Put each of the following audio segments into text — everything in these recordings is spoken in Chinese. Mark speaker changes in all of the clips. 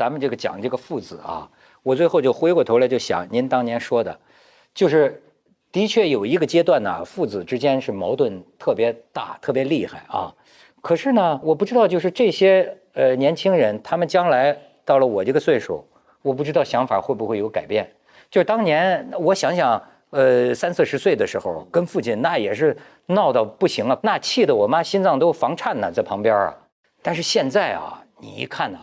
Speaker 1: 咱们这个讲这个父子啊，我最后就回过头来就想您当年说的，就是的确有一个阶段呢，父子之间是矛盾特别大、特别厉害啊。可是呢，我不知道就是这些呃年轻人，他们将来到了我这个岁数，我不知道想法会不会有改变。就是当年我想想，呃三四十岁的时候，跟父亲那也是闹到不行了，那气得我妈心脏都房颤呢，在旁边啊。但是现在啊，你一看呐，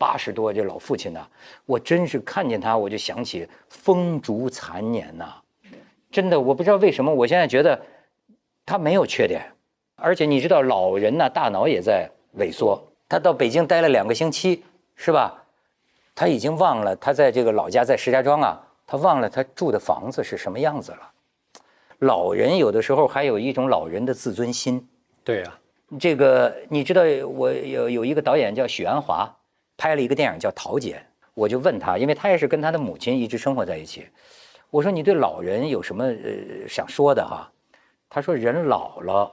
Speaker 1: 八十多这老父亲呐，我真是看见他，我就想起风烛残年呐。真的，我不知道为什么，我现在觉得他没有缺点，而且你知道，老人呢大脑也在萎缩。他到北京待了两个星期，是吧？他已经忘了他在这个老家在石家庄啊，他忘了他住的房子是什么样子了。老人有的时候还有一种老人的自尊心。
Speaker 2: 对呀。
Speaker 1: 这个你知道，我有有一个导演叫许鞍华，拍了一个电影叫《桃姐》，我就问他，因为他也是跟他的母亲一直生活在一起。我说你对老人有什么呃想说的哈？他说人老了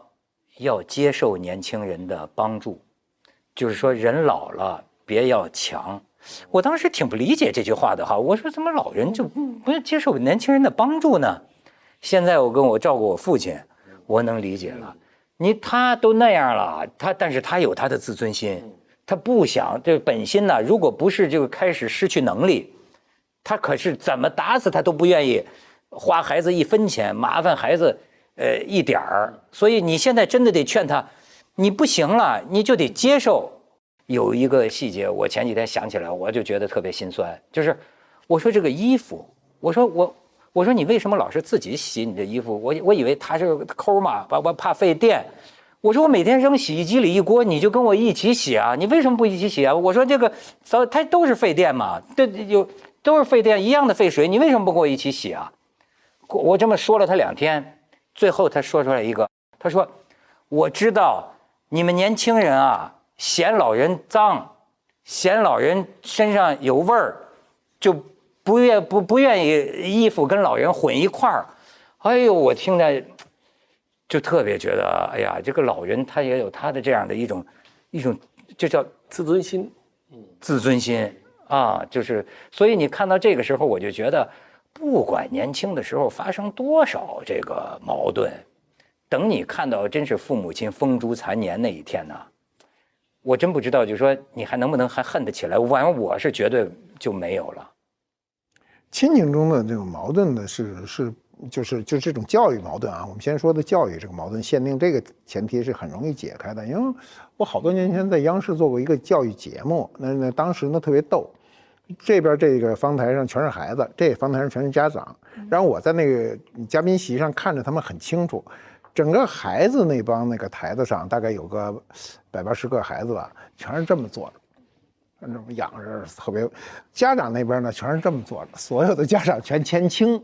Speaker 1: 要接受年轻人的帮助，就是说人老了别要强。我当时挺不理解这句话的哈，我说怎么老人就不要接受年轻人的帮助呢？现在我跟我照顾我父亲，我能理解了。你他都那样了，他但是他有他的自尊心，他不想这本心呢。如果不是就开始失去能力，他可是怎么打死他都不愿意花孩子一分钱，麻烦孩子呃一点儿。所以你现在真的得劝他，你不行了，你就得接受。有一个细节，我前几天想起来，我就觉得特别心酸，就是我说这个衣服，我说我。我说你为什么老是自己洗你的衣服？我我以为他是抠嘛，把我怕费电。我说我每天扔洗衣机里一锅，你就跟我一起洗啊？你为什么不一起洗啊？我说这个早它都是费电嘛，这有都是费电一样的费水，你为什么不跟我一起洗啊？我这么说了他两天，最后他说出来一个，他说我知道你们年轻人啊嫌老人脏，嫌老人身上有味儿，就。不愿不不愿意衣服跟老人混一块儿，哎呦，我听着就特别觉得，哎呀，这个老人他也有他的这样的一种一种，就叫
Speaker 2: 自尊心，
Speaker 1: 嗯，自尊心啊，就是所以你看到这个时候，我就觉得，不管年轻的时候发生多少这个矛盾，等你看到真是父母亲风烛残年那一天呢，我真不知道，就说你还能不能还恨得起来？反正我是绝对就没有了。
Speaker 3: 亲情中的这种矛盾呢，是是就是就是这种教育矛盾啊。我们先说的教育这个矛盾，限定这个前提是很容易解开的。因为我好多年前在央视做过一个教育节目，那那当时呢特别逗，这边这个方台上全是孩子，这方台上全是家长，然后我在那个嘉宾席上看着他们很清楚，整个孩子那帮那个台子上大概有个百八十个孩子吧，全是这么坐的。那种仰着特别，家长那边呢全是这么做的，所有的家长全前倾，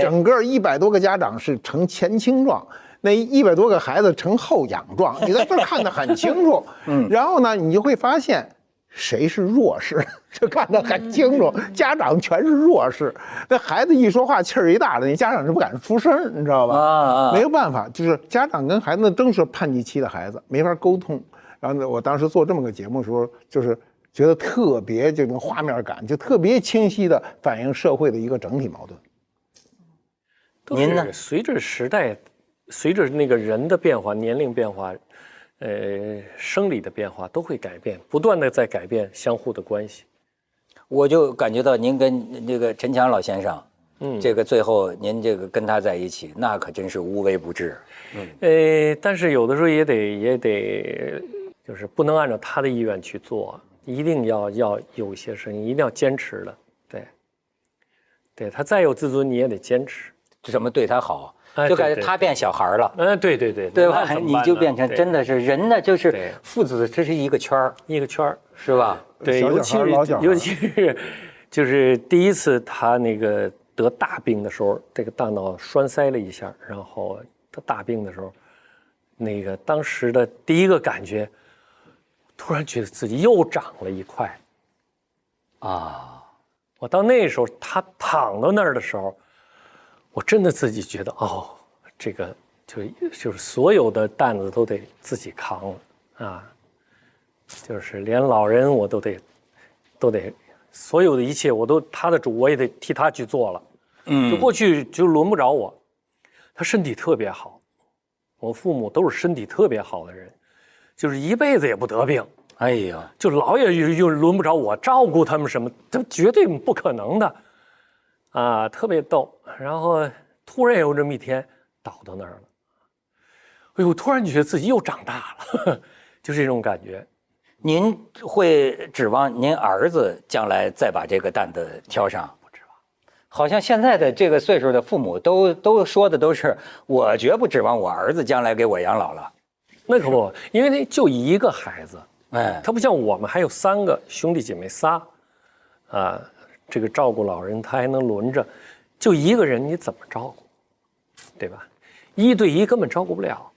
Speaker 3: 整个一百多个家长是呈前倾状，那一百多个孩子呈后仰状，你在这看得很清楚。嗯，然后呢，你就会发现谁是弱势，就看得很清楚，家长全是弱势，那孩子一说话气儿一大的，那家长是不敢出声，你知道吧？啊啊，没有办法，就是家长跟孩子正是叛逆期的孩子，没法沟通。然后呢，我当时做这么个节目的时候，就是。觉得特别这种画面感，就特别清晰的反映社会的一个整体矛盾。
Speaker 2: 您呢？随着时代，随着那个人的变化、年龄变化，呃，生理的变化，都会改变，不断的在改变相互的关系。
Speaker 1: 我就感觉到您跟那个陈强老先生，嗯，这个最后您这个跟他在一起，那可真是无微不至。
Speaker 2: 嗯，呃，但是有的时候也得也得，就是不能按照他的意愿去做。一定要要有一些事情，一定要坚持的，对，对他再有自尊，你也得坚持。
Speaker 1: 怎么对他好？就感觉他变小孩了。
Speaker 2: 嗯，对对对，
Speaker 1: 对吧？你就变成真的是人呢，就是父子，这是一个圈儿，
Speaker 2: 一个圈儿，
Speaker 1: 是吧？
Speaker 2: 对，尤其是尤其是就是第一次他那个得大病的时候，这个大脑栓塞了一下，然后他大病的时候，那个当时的第一个感觉。突然觉得自己又长了一块，啊！我到那时候他躺到那儿的时候，我真的自己觉得哦，这个就就是所有的担子都得自己扛了啊，就是连老人我都得都得所有的一切我都他的主，我也得替他去做了。嗯，就过去就轮不着我。他身体特别好，我父母都是身体特别好的人，就是一辈子也不得病。哎呀，就老也又又轮不着我照顾他们什么，这绝对不可能的，啊，特别逗。然后突然有这么一天倒到那儿了，哎呦，突然觉得自己又长大了，就是这种感觉。
Speaker 1: 您会指望您儿子将来再把这个担子挑上？
Speaker 2: 不指望。
Speaker 1: 好像现在的这个岁数的父母都都说的都是，我绝不指望我儿子将来给我养老了。
Speaker 2: 那可不，因为那就一个孩子。哎，他不像我们还有三个兄弟姐妹仨，啊，这个照顾老人他还能轮着，就一个人你怎么照顾，对吧？一对一根本照顾不了。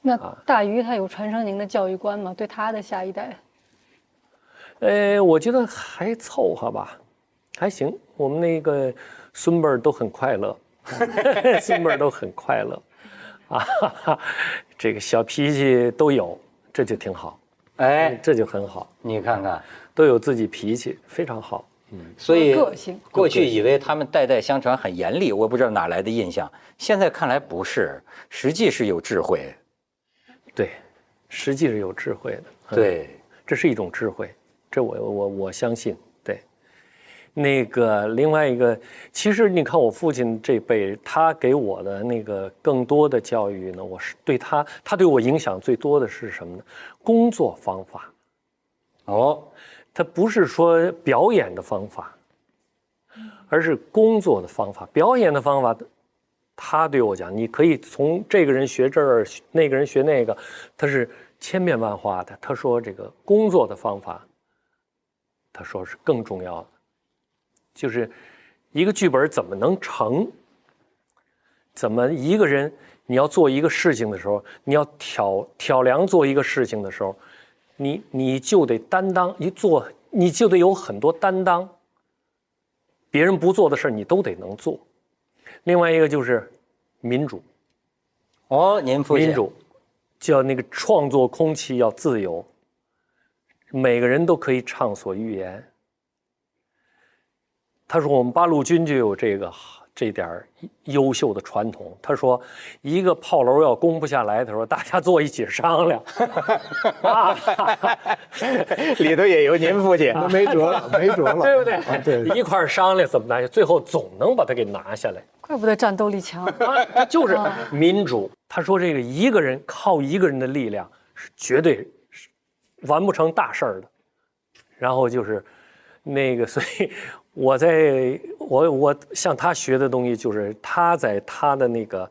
Speaker 4: 那大鱼他有传承您的教育观吗？对他的下一代？
Speaker 2: 呃，我觉得还凑合吧，还行。我们那个孙辈儿都很快乐，孙辈儿都很快乐，啊，这个小脾气都有，这就挺好。哎，这就很好。
Speaker 1: 你看看，
Speaker 2: 都有自己脾气，非常好。
Speaker 4: 嗯，个性。
Speaker 1: 过去以为他们代代相传很严厉，我不知道哪来的印象。现在看来不是，实际是有智慧。
Speaker 2: 对，实际是有智慧的。
Speaker 1: 对，
Speaker 2: 这是一种智慧，这我我我相信。对那个另外一个，其实你看我父亲这辈，他给我的那个更多的教育呢，我是对他，他对我影响最多的是什么呢？工作方法。哦，他不是说表演的方法，而是工作的方法。表演的方法，他对我讲，你可以从这个人学这儿，那个人学那个，他是千变万化的。他说这个工作的方法，他说是更重要的。就是一个剧本怎么能成？怎么一个人你要做一个事情的时候，你要挑挑梁做一个事情的时候，你你就得担当一做，你就得有很多担当。别人不做的事儿，你都得能做。另外一个就是民主。
Speaker 1: 哦，您父
Speaker 2: 亲民主叫那个创作空气要自由，每个人都可以畅所欲言。他说：“我们八路军就有这个这点优秀的传统。他说，一个炮楼要攻不下来，他说大家坐一起商量。
Speaker 1: 里头也有您父亲，
Speaker 3: 没辙了，没辙了，
Speaker 2: 对不对？对，一块商量怎么拿下，最后总能把它给拿下来。
Speaker 4: 怪不得战斗力强，
Speaker 2: 就是民主。他说，这个一个人靠一个人的力量是绝对完不成大事儿的。然后就是那个，所以。”我在我我向他学的东西，就是他在他的那个，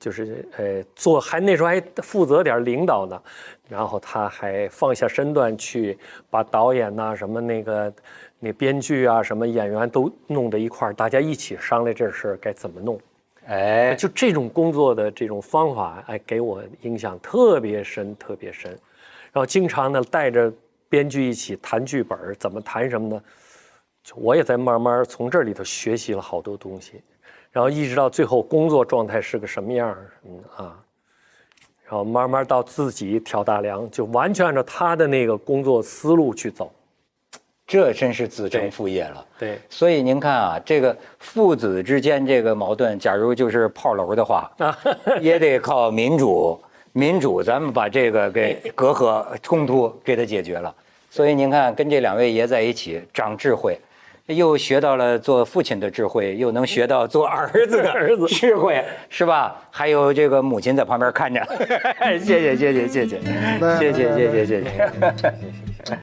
Speaker 2: 就是呃做还那时候还负责点领导呢，然后他还放下身段去把导演呐什么那个那编剧啊什么演员都弄到一块儿，大家一起商量这事儿该怎么弄，哎，就这种工作的这种方法，哎，给我影响特别深特别深，然后经常呢带着编剧一起谈剧本，怎么谈什么呢？我也在慢慢从这里头学习了好多东西，然后一直到最后工作状态是个什么样嗯啊，然后慢慢到自己挑大梁，就完全按照他的那个工作思路去走，
Speaker 1: 这真是子承父业了。
Speaker 2: 对，
Speaker 1: 所以您看啊，这个父子之间这个矛盾，假如就是炮楼的话，也得靠民主，民主咱们把这个给 隔阂冲突给它解决了。所以您看，跟这两位爷在一起长智慧。又学到了做父亲的智慧，又能学到做儿子的 儿子智慧，是吧？还有这个母亲在旁边看着，谢谢谢谢谢谢，谢谢谢谢谢谢。